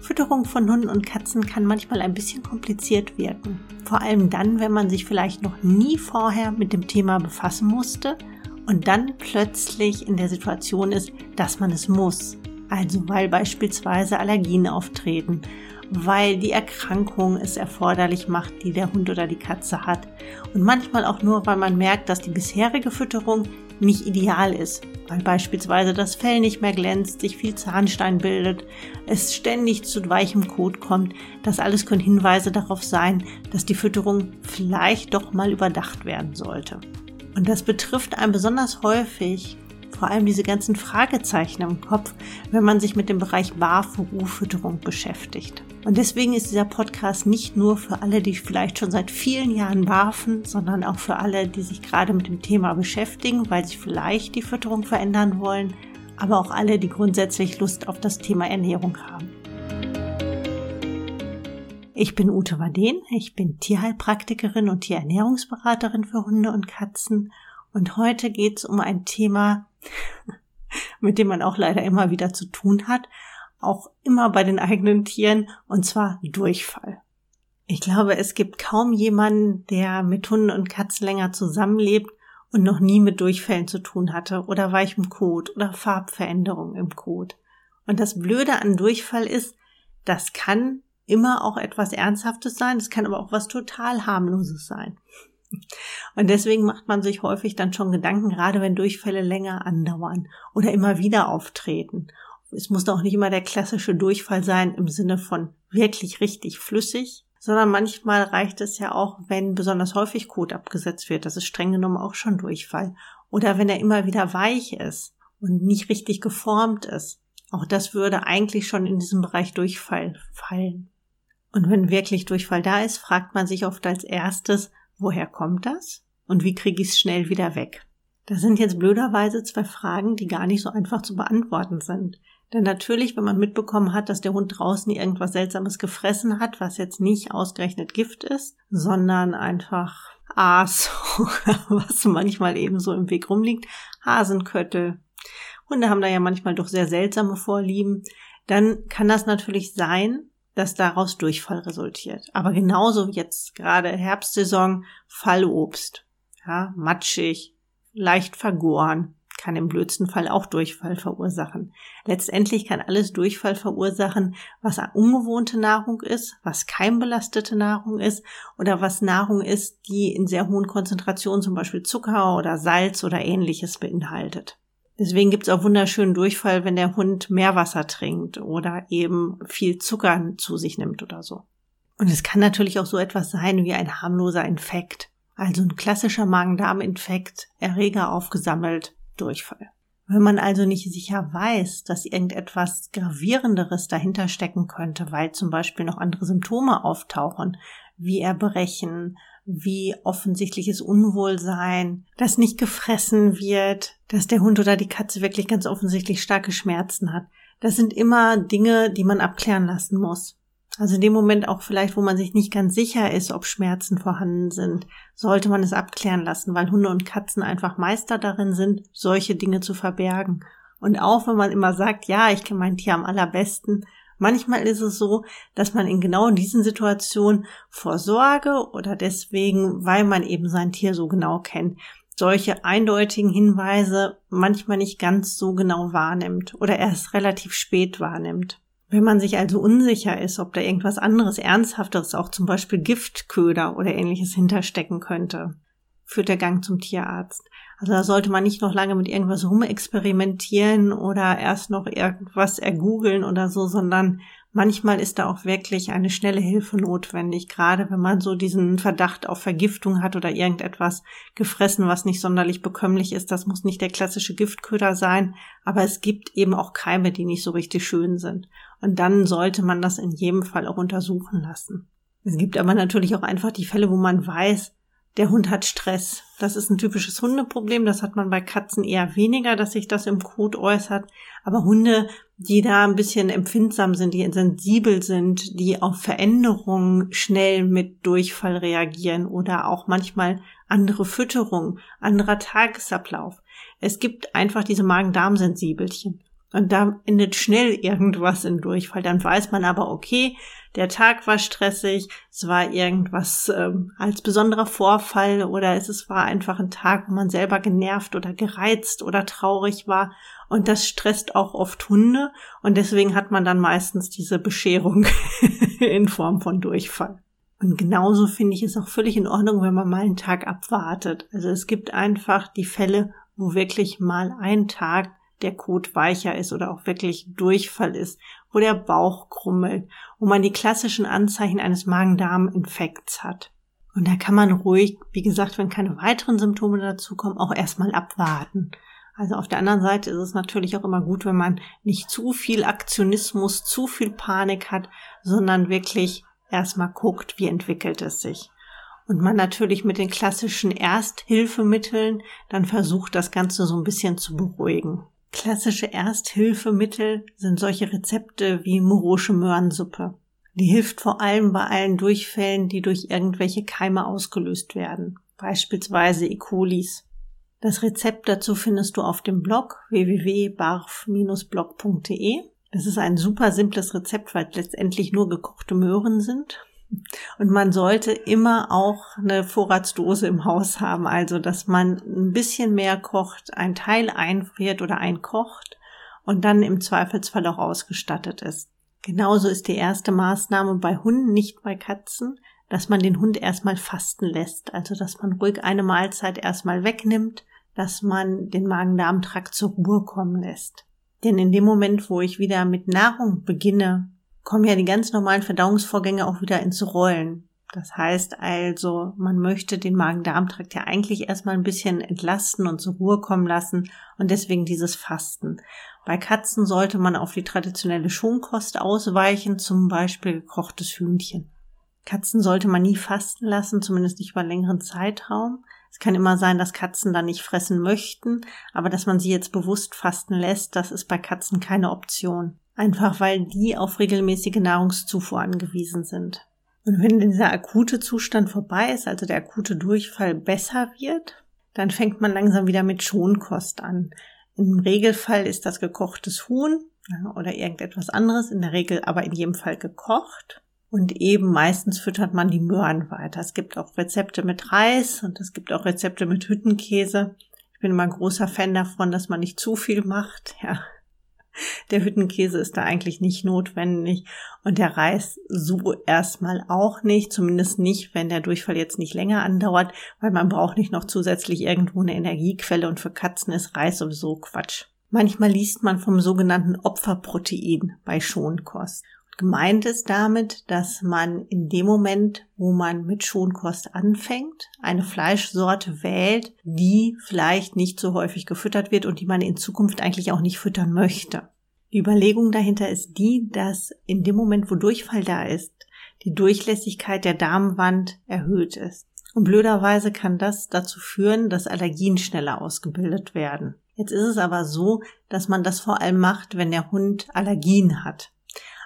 Fütterung von Hunden und Katzen kann manchmal ein bisschen kompliziert wirken. Vor allem dann, wenn man sich vielleicht noch nie vorher mit dem Thema befassen musste und dann plötzlich in der Situation ist, dass man es muss. Also weil beispielsweise Allergien auftreten, weil die Erkrankung es erforderlich macht, die der Hund oder die Katze hat. Und manchmal auch nur, weil man merkt, dass die bisherige Fütterung nicht ideal ist, weil beispielsweise das Fell nicht mehr glänzt, sich viel Zahnstein bildet, es ständig zu weichem Kot kommt. Das alles können Hinweise darauf sein, dass die Fütterung vielleicht doch mal überdacht werden sollte. Und das betrifft einen besonders häufig, vor allem diese ganzen Fragezeichen im Kopf, wenn man sich mit dem Bereich Barfu-Fütterung beschäftigt. Und deswegen ist dieser Podcast nicht nur für alle, die vielleicht schon seit vielen Jahren barfen, sondern auch für alle, die sich gerade mit dem Thema beschäftigen, weil sie vielleicht die Fütterung verändern wollen, aber auch alle, die grundsätzlich Lust auf das Thema Ernährung haben. Ich bin Ute Waden, ich bin Tierheilpraktikerin und Tierernährungsberaterin für Hunde und Katzen und heute geht es um ein Thema, mit dem man auch leider immer wieder zu tun hat, auch immer bei den eigenen Tieren, und zwar Durchfall. Ich glaube, es gibt kaum jemanden, der mit Hunden und Katzen länger zusammenlebt und noch nie mit Durchfällen zu tun hatte oder weichem Kot oder Farbveränderungen im Kot. Und das Blöde an Durchfall ist, das kann immer auch etwas Ernsthaftes sein, es kann aber auch was total harmloses sein. Und deswegen macht man sich häufig dann schon Gedanken, gerade wenn Durchfälle länger andauern oder immer wieder auftreten. Es muss auch nicht immer der klassische Durchfall sein im Sinne von wirklich richtig flüssig, sondern manchmal reicht es ja auch, wenn besonders häufig Kot abgesetzt wird. Das ist streng genommen auch schon Durchfall. Oder wenn er immer wieder weich ist und nicht richtig geformt ist. Auch das würde eigentlich schon in diesem Bereich Durchfall fallen. Und wenn wirklich Durchfall da ist, fragt man sich oft als erstes, woher kommt das? Und wie kriege ich es schnell wieder weg? Das sind jetzt blöderweise zwei Fragen, die gar nicht so einfach zu beantworten sind. Denn natürlich, wenn man mitbekommen hat, dass der Hund draußen irgendwas Seltsames gefressen hat, was jetzt nicht ausgerechnet Gift ist, sondern einfach Aas, was manchmal eben so im Weg rumliegt, Hasenköttel. Hunde haben da ja manchmal doch sehr seltsame Vorlieben. Dann kann das natürlich sein, dass daraus Durchfall resultiert. Aber genauso jetzt gerade Herbstsaison, Fallobst. Ja, matschig, leicht vergoren, kann im blödsten Fall auch Durchfall verursachen. Letztendlich kann alles Durchfall verursachen, was ungewohnte Nahrung ist, was keimbelastete Nahrung ist oder was Nahrung ist, die in sehr hohen Konzentrationen zum Beispiel Zucker oder Salz oder ähnliches beinhaltet. Deswegen gibt es auch wunderschönen Durchfall, wenn der Hund Meerwasser trinkt oder eben viel Zucker zu sich nimmt oder so. Und es kann natürlich auch so etwas sein wie ein harmloser Infekt. Also ein klassischer Magen-Darm-Infekt, Erreger aufgesammelt, Durchfall. Wenn man also nicht sicher weiß, dass irgendetwas Gravierenderes dahinter stecken könnte, weil zum Beispiel noch andere Symptome auftauchen, wie Erbrechen, wie offensichtliches Unwohlsein, dass nicht gefressen wird, dass der Hund oder die Katze wirklich ganz offensichtlich starke Schmerzen hat. Das sind immer Dinge, die man abklären lassen muss. Also in dem Moment auch vielleicht, wo man sich nicht ganz sicher ist, ob Schmerzen vorhanden sind, sollte man es abklären lassen, weil Hunde und Katzen einfach Meister darin sind, solche Dinge zu verbergen. Und auch wenn man immer sagt, ja, ich kenne mein Tier am allerbesten, Manchmal ist es so, dass man in genau diesen Situationen vor Sorge oder deswegen, weil man eben sein Tier so genau kennt, solche eindeutigen Hinweise manchmal nicht ganz so genau wahrnimmt oder erst relativ spät wahrnimmt. Wenn man sich also unsicher ist, ob da irgendwas anderes Ernsthafteres, auch zum Beispiel Giftköder oder ähnliches hinterstecken könnte, führt der Gang zum Tierarzt. Also da sollte man nicht noch lange mit irgendwas rumexperimentieren oder erst noch irgendwas ergoogeln oder so, sondern manchmal ist da auch wirklich eine schnelle Hilfe notwendig, gerade wenn man so diesen Verdacht auf Vergiftung hat oder irgendetwas gefressen, was nicht sonderlich bekömmlich ist. Das muss nicht der klassische Giftköder sein, aber es gibt eben auch Keime, die nicht so richtig schön sind. Und dann sollte man das in jedem Fall auch untersuchen lassen. Es gibt aber natürlich auch einfach die Fälle, wo man weiß, der Hund hat Stress. Das ist ein typisches Hundeproblem. Das hat man bei Katzen eher weniger, dass sich das im Kot äußert. Aber Hunde, die da ein bisschen empfindsam sind, die sensibel sind, die auf Veränderungen schnell mit Durchfall reagieren oder auch manchmal andere Fütterung, anderer Tagesablauf. Es gibt einfach diese Magen-Darm-Sensibelchen. Und da endet schnell irgendwas in Durchfall. Dann weiß man aber, okay, der Tag war stressig, es war irgendwas ähm, als besonderer Vorfall oder es war einfach ein Tag, wo man selber genervt oder gereizt oder traurig war. Und das stresst auch oft Hunde. Und deswegen hat man dann meistens diese Bescherung in Form von Durchfall. Und genauso finde ich es auch völlig in Ordnung, wenn man mal einen Tag abwartet. Also es gibt einfach die Fälle, wo wirklich mal ein Tag der Kot weicher ist oder auch wirklich Durchfall ist, wo der Bauch krummelt, wo man die klassischen Anzeichen eines Magen-Darm-Infekts hat. Und da kann man ruhig, wie gesagt, wenn keine weiteren Symptome dazukommen, auch erstmal abwarten. Also auf der anderen Seite ist es natürlich auch immer gut, wenn man nicht zu viel Aktionismus, zu viel Panik hat, sondern wirklich erstmal guckt, wie entwickelt es sich. Und man natürlich mit den klassischen Ersthilfemitteln dann versucht, das Ganze so ein bisschen zu beruhigen. Klassische Ersthilfemittel sind solche Rezepte wie morosche Möhrensuppe. Die hilft vor allem bei allen Durchfällen, die durch irgendwelche Keime ausgelöst werden, beispielsweise E. colis. Das Rezept dazu findest du auf dem Blog www.barf-blog.de. Es ist ein super simples Rezept, weil es letztendlich nur gekochte Möhren sind und man sollte immer auch eine Vorratsdose im Haus haben, also dass man ein bisschen mehr kocht, ein Teil einfriert oder einkocht und dann im Zweifelsfall auch ausgestattet ist. Genauso ist die erste Maßnahme bei Hunden, nicht bei Katzen, dass man den Hund erstmal fasten lässt, also dass man ruhig eine Mahlzeit erstmal wegnimmt, dass man den Magen-Darm-Trakt zur Ruhe kommen lässt. Denn in dem Moment, wo ich wieder mit Nahrung beginne, kommen ja die ganz normalen Verdauungsvorgänge auch wieder ins Rollen. Das heißt also, man möchte den Magen-Darm-Trakt ja eigentlich erstmal ein bisschen entlasten und zur Ruhe kommen lassen und deswegen dieses Fasten. Bei Katzen sollte man auf die traditionelle Schonkost ausweichen, zum Beispiel gekochtes Hühnchen. Katzen sollte man nie fasten lassen, zumindest nicht über längeren Zeitraum. Es kann immer sein, dass Katzen dann nicht fressen möchten, aber dass man sie jetzt bewusst fasten lässt, das ist bei Katzen keine Option. Einfach weil die auf regelmäßige Nahrungszufuhr angewiesen sind. Und wenn dieser akute Zustand vorbei ist, also der akute Durchfall besser wird, dann fängt man langsam wieder mit Schonkost an. Im Regelfall ist das gekochtes Huhn oder irgendetwas anderes, in der Regel aber in jedem Fall gekocht. Und eben meistens füttert man die Möhren weiter. Es gibt auch Rezepte mit Reis und es gibt auch Rezepte mit Hüttenkäse. Ich bin immer ein großer Fan davon, dass man nicht zu viel macht. Ja, der Hüttenkäse ist da eigentlich nicht notwendig und der Reis so erstmal auch nicht, zumindest nicht, wenn der Durchfall jetzt nicht länger andauert, weil man braucht nicht noch zusätzlich irgendwo eine Energiequelle und für Katzen ist Reis sowieso Quatsch. Manchmal liest man vom sogenannten Opferprotein bei Schonkost. Gemeint ist damit, dass man in dem Moment, wo man mit Schonkost anfängt, eine Fleischsorte wählt, die vielleicht nicht so häufig gefüttert wird und die man in Zukunft eigentlich auch nicht füttern möchte. Die Überlegung dahinter ist die, dass in dem Moment, wo Durchfall da ist, die Durchlässigkeit der Darmwand erhöht ist. Und blöderweise kann das dazu führen, dass Allergien schneller ausgebildet werden. Jetzt ist es aber so, dass man das vor allem macht, wenn der Hund Allergien hat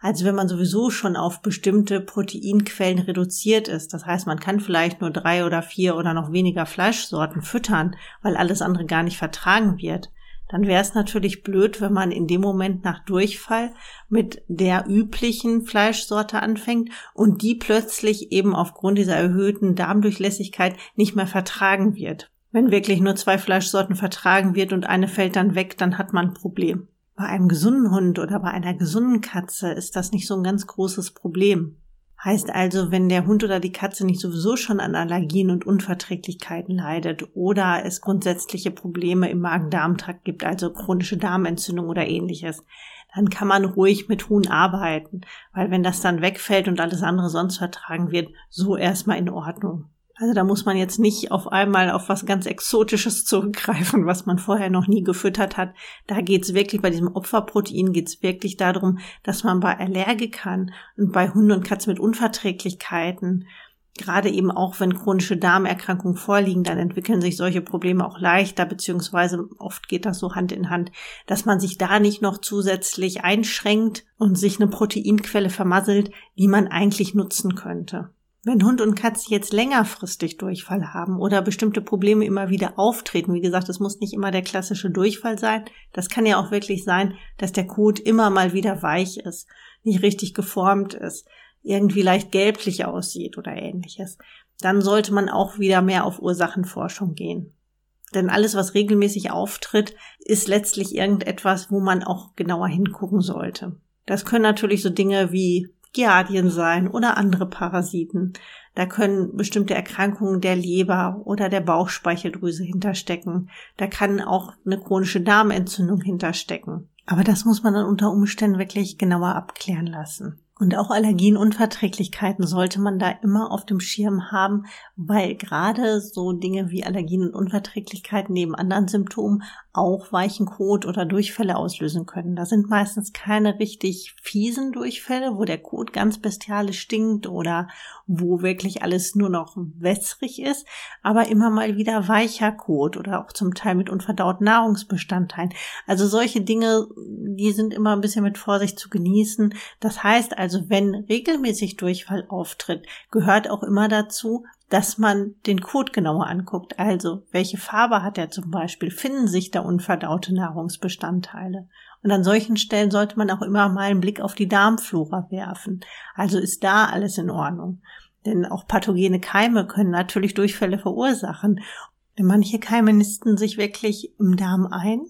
als wenn man sowieso schon auf bestimmte Proteinquellen reduziert ist. Das heißt, man kann vielleicht nur drei oder vier oder noch weniger Fleischsorten füttern, weil alles andere gar nicht vertragen wird. Dann wäre es natürlich blöd, wenn man in dem Moment nach Durchfall mit der üblichen Fleischsorte anfängt und die plötzlich eben aufgrund dieser erhöhten Darmdurchlässigkeit nicht mehr vertragen wird. Wenn wirklich nur zwei Fleischsorten vertragen wird und eine fällt dann weg, dann hat man ein Problem. Bei einem gesunden Hund oder bei einer gesunden Katze ist das nicht so ein ganz großes Problem. Heißt also, wenn der Hund oder die Katze nicht sowieso schon an Allergien und Unverträglichkeiten leidet oder es grundsätzliche Probleme im Magen-Darm-Trakt gibt, also chronische Darmentzündung oder ähnliches, dann kann man ruhig mit Huhn arbeiten, weil wenn das dann wegfällt und alles andere sonst vertragen wird, so erstmal in Ordnung. Also da muss man jetzt nicht auf einmal auf was ganz Exotisches zurückgreifen, was man vorher noch nie gefüttert hat. Da geht's wirklich, bei diesem Opferprotein geht's wirklich darum, dass man bei Allergikern und bei Hunden und Katzen mit Unverträglichkeiten gerade eben auch, wenn chronische Darmerkrankungen vorliegen, dann entwickeln sich solche Probleme auch leichter, beziehungsweise oft geht das so Hand in Hand, dass man sich da nicht noch zusätzlich einschränkt und sich eine Proteinquelle vermasselt, die man eigentlich nutzen könnte. Wenn Hund und Katze jetzt längerfristig Durchfall haben oder bestimmte Probleme immer wieder auftreten, wie gesagt, es muss nicht immer der klassische Durchfall sein, das kann ja auch wirklich sein, dass der Kot immer mal wieder weich ist, nicht richtig geformt ist, irgendwie leicht gelblich aussieht oder ähnliches, dann sollte man auch wieder mehr auf Ursachenforschung gehen. Denn alles, was regelmäßig auftritt, ist letztlich irgendetwas, wo man auch genauer hingucken sollte. Das können natürlich so Dinge wie Giardien sein oder andere Parasiten. Da können bestimmte Erkrankungen der Leber oder der Bauchspeicheldrüse hinterstecken. Da kann auch eine chronische Darmentzündung hinterstecken. Aber das muss man dann unter Umständen wirklich genauer abklären lassen. Und auch Allergienunverträglichkeiten sollte man da immer auf dem Schirm haben, weil gerade so Dinge wie Allergien und Unverträglichkeiten neben anderen Symptomen auch weichen Kot oder Durchfälle auslösen können. Da sind meistens keine richtig fiesen Durchfälle, wo der Kot ganz bestialisch stinkt oder wo wirklich alles nur noch wässrig ist, aber immer mal wieder weicher Kot oder auch zum Teil mit unverdauten Nahrungsbestandteilen. Also solche Dinge, die sind immer ein bisschen mit Vorsicht zu genießen. Das heißt wenn regelmäßig Durchfall auftritt, gehört auch immer dazu, dass man den Code genauer anguckt. Also, welche Farbe hat er zum Beispiel? Finden sich da unverdaute Nahrungsbestandteile? Und an solchen Stellen sollte man auch immer mal einen Blick auf die Darmflora werfen. Also ist da alles in Ordnung. Denn auch pathogene Keime können natürlich Durchfälle verursachen. Manche Keime nisten sich wirklich im Darm ein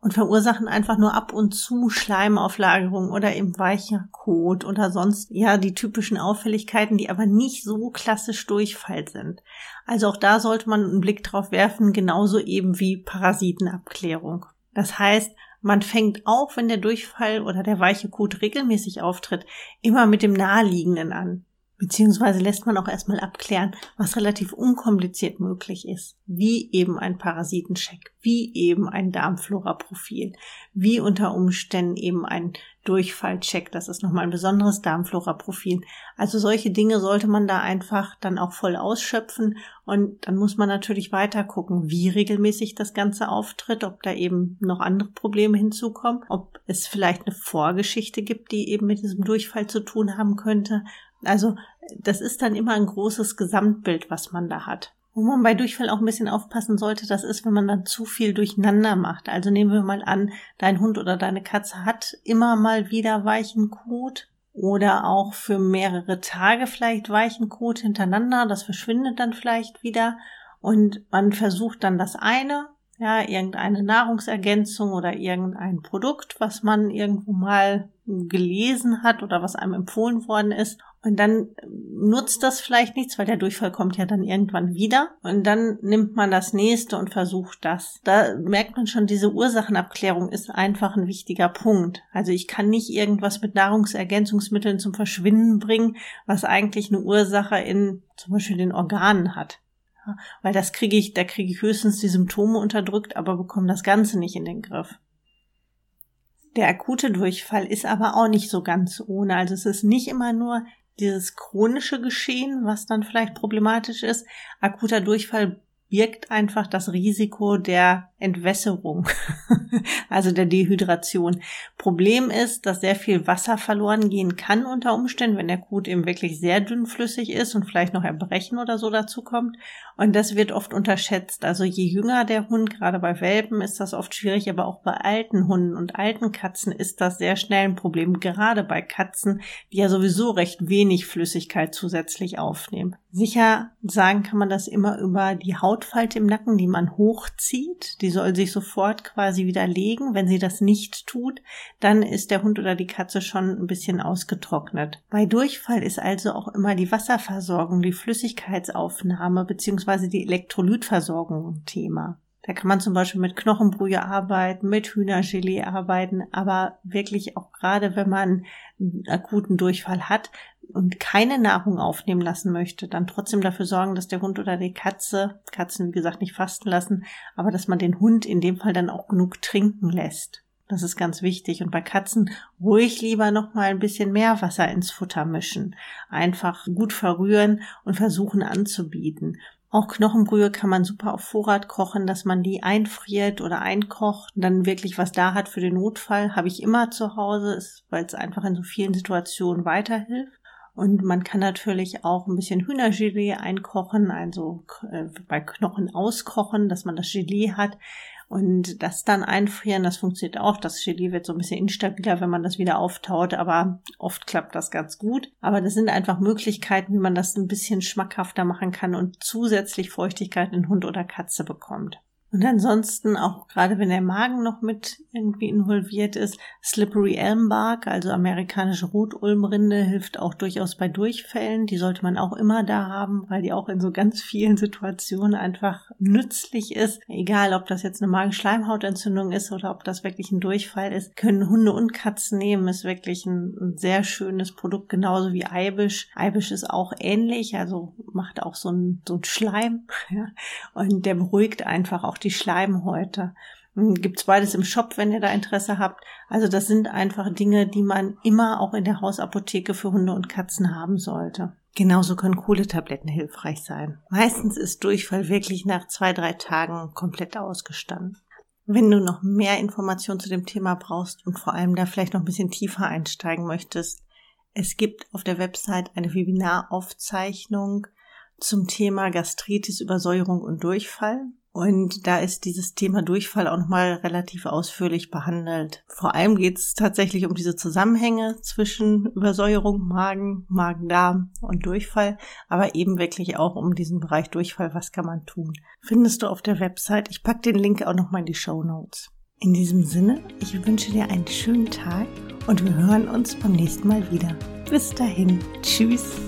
und verursachen einfach nur ab und zu Schleimauflagerung oder eben weicher Kot oder sonst ja die typischen Auffälligkeiten, die aber nicht so klassisch Durchfall sind. Also auch da sollte man einen Blick drauf werfen, genauso eben wie Parasitenabklärung. Das heißt, man fängt auch, wenn der Durchfall oder der weiche Kot regelmäßig auftritt, immer mit dem Naheliegenden an. Beziehungsweise lässt man auch erstmal abklären, was relativ unkompliziert möglich ist, wie eben ein Parasitencheck, wie eben ein Darmflora-Profil, wie unter Umständen eben ein Durchfallcheck, das ist nochmal ein besonderes Darmflora-Profil. Also solche Dinge sollte man da einfach dann auch voll ausschöpfen. Und dann muss man natürlich weiter gucken, wie regelmäßig das Ganze auftritt, ob da eben noch andere Probleme hinzukommen, ob es vielleicht eine Vorgeschichte gibt, die eben mit diesem Durchfall zu tun haben könnte, also das ist dann immer ein großes Gesamtbild, was man da hat. Wo man bei Durchfall auch ein bisschen aufpassen sollte, das ist, wenn man dann zu viel durcheinander macht. Also nehmen wir mal an, dein Hund oder deine Katze hat immer mal wieder weichen Kot oder auch für mehrere Tage vielleicht weichen Kot hintereinander. Das verschwindet dann vielleicht wieder und man versucht dann das eine, ja, irgendeine Nahrungsergänzung oder irgendein Produkt, was man irgendwo mal gelesen hat oder was einem empfohlen worden ist. Und dann nutzt das vielleicht nichts, weil der Durchfall kommt ja dann irgendwann wieder. Und dann nimmt man das nächste und versucht das. Da merkt man schon, diese Ursachenabklärung ist einfach ein wichtiger Punkt. Also ich kann nicht irgendwas mit Nahrungsergänzungsmitteln zum Verschwinden bringen, was eigentlich eine Ursache in zum Beispiel den Organen hat. weil das kriege ich, da kriege ich höchstens die Symptome unterdrückt, aber bekomme das Ganze nicht in den Griff. Der akute Durchfall ist aber auch nicht so ganz ohne. Also es ist nicht immer nur dieses chronische Geschehen, was dann vielleicht problematisch ist. Akuter Durchfall birgt einfach das Risiko der Entwässerung, also der Dehydration. Problem ist, dass sehr viel Wasser verloren gehen kann unter Umständen, wenn der Kot eben wirklich sehr dünnflüssig ist und vielleicht noch Erbrechen oder so dazu kommt. Und das wird oft unterschätzt. Also je jünger der Hund, gerade bei Welpen, ist das oft schwierig, aber auch bei alten Hunden und alten Katzen ist das sehr schnell ein Problem, gerade bei Katzen, die ja sowieso recht wenig Flüssigkeit zusätzlich aufnehmen. Sicher sagen kann man das immer über die Hautfalte im Nacken, die man hochzieht. Die soll sich sofort quasi wieder legen. Wenn sie das nicht tut, dann ist der Hund oder die Katze schon ein bisschen ausgetrocknet. Bei Durchfall ist also auch immer die Wasserversorgung, die Flüssigkeitsaufnahme bzw. die Elektrolytversorgung ein Thema. Da kann man zum Beispiel mit Knochenbrühe arbeiten, mit Hühnergelee arbeiten, aber wirklich auch gerade, wenn man einen akuten Durchfall hat und keine Nahrung aufnehmen lassen möchte, dann trotzdem dafür sorgen, dass der Hund oder die Katze, Katzen wie gesagt nicht fasten lassen, aber dass man den Hund in dem Fall dann auch genug trinken lässt. Das ist ganz wichtig. Und bei Katzen ruhig lieber noch mal ein bisschen mehr Wasser ins Futter mischen. Einfach gut verrühren und versuchen anzubieten. Auch Knochenbrühe kann man super auf Vorrat kochen, dass man die einfriert oder einkocht und dann wirklich was da hat für den Notfall. Habe ich immer zu Hause, weil es einfach in so vielen Situationen weiterhilft. Und man kann natürlich auch ein bisschen Hühnergelee einkochen, also äh, bei Knochen auskochen, dass man das Gelee hat und das dann einfrieren. Das funktioniert auch. Das Gelee wird so ein bisschen instabiler, wenn man das wieder auftaut, aber oft klappt das ganz gut. Aber das sind einfach Möglichkeiten, wie man das ein bisschen schmackhafter machen kann und zusätzlich Feuchtigkeit in Hund oder Katze bekommt. Und ansonsten, auch gerade wenn der Magen noch mit irgendwie involviert ist, Slippery Elm Bark, also amerikanische Rotulmrinde, hilft auch durchaus bei Durchfällen. Die sollte man auch immer da haben, weil die auch in so ganz vielen Situationen einfach nützlich ist. Egal, ob das jetzt eine Magenschleimhautentzündung ist oder ob das wirklich ein Durchfall ist, können Hunde und Katzen nehmen. Ist wirklich ein, ein sehr schönes Produkt, genauso wie Eibisch. Eibisch ist auch ähnlich, also macht auch so ein, so ein Schleim. Ja. Und der beruhigt einfach auch die Schleimhäute. Hm, gibt's beides im Shop, wenn ihr da Interesse habt. Also das sind einfach Dinge, die man immer auch in der Hausapotheke für Hunde und Katzen haben sollte. Genauso können Kohletabletten hilfreich sein. Meistens ist Durchfall wirklich nach zwei, drei Tagen komplett ausgestanden. Wenn du noch mehr Informationen zu dem Thema brauchst und vor allem da vielleicht noch ein bisschen tiefer einsteigen möchtest, es gibt auf der Website eine Webinaraufzeichnung zum Thema Gastritis, Übersäuerung und Durchfall. Und da ist dieses Thema Durchfall auch nochmal relativ ausführlich behandelt. Vor allem geht es tatsächlich um diese Zusammenhänge zwischen Übersäuerung, Magen, Magen-Darm und Durchfall, aber eben wirklich auch um diesen Bereich Durchfall, was kann man tun. Findest du auf der Website. Ich packe den Link auch nochmal in die Show Notes. In diesem Sinne, ich wünsche dir einen schönen Tag und wir hören uns beim nächsten Mal wieder. Bis dahin. Tschüss.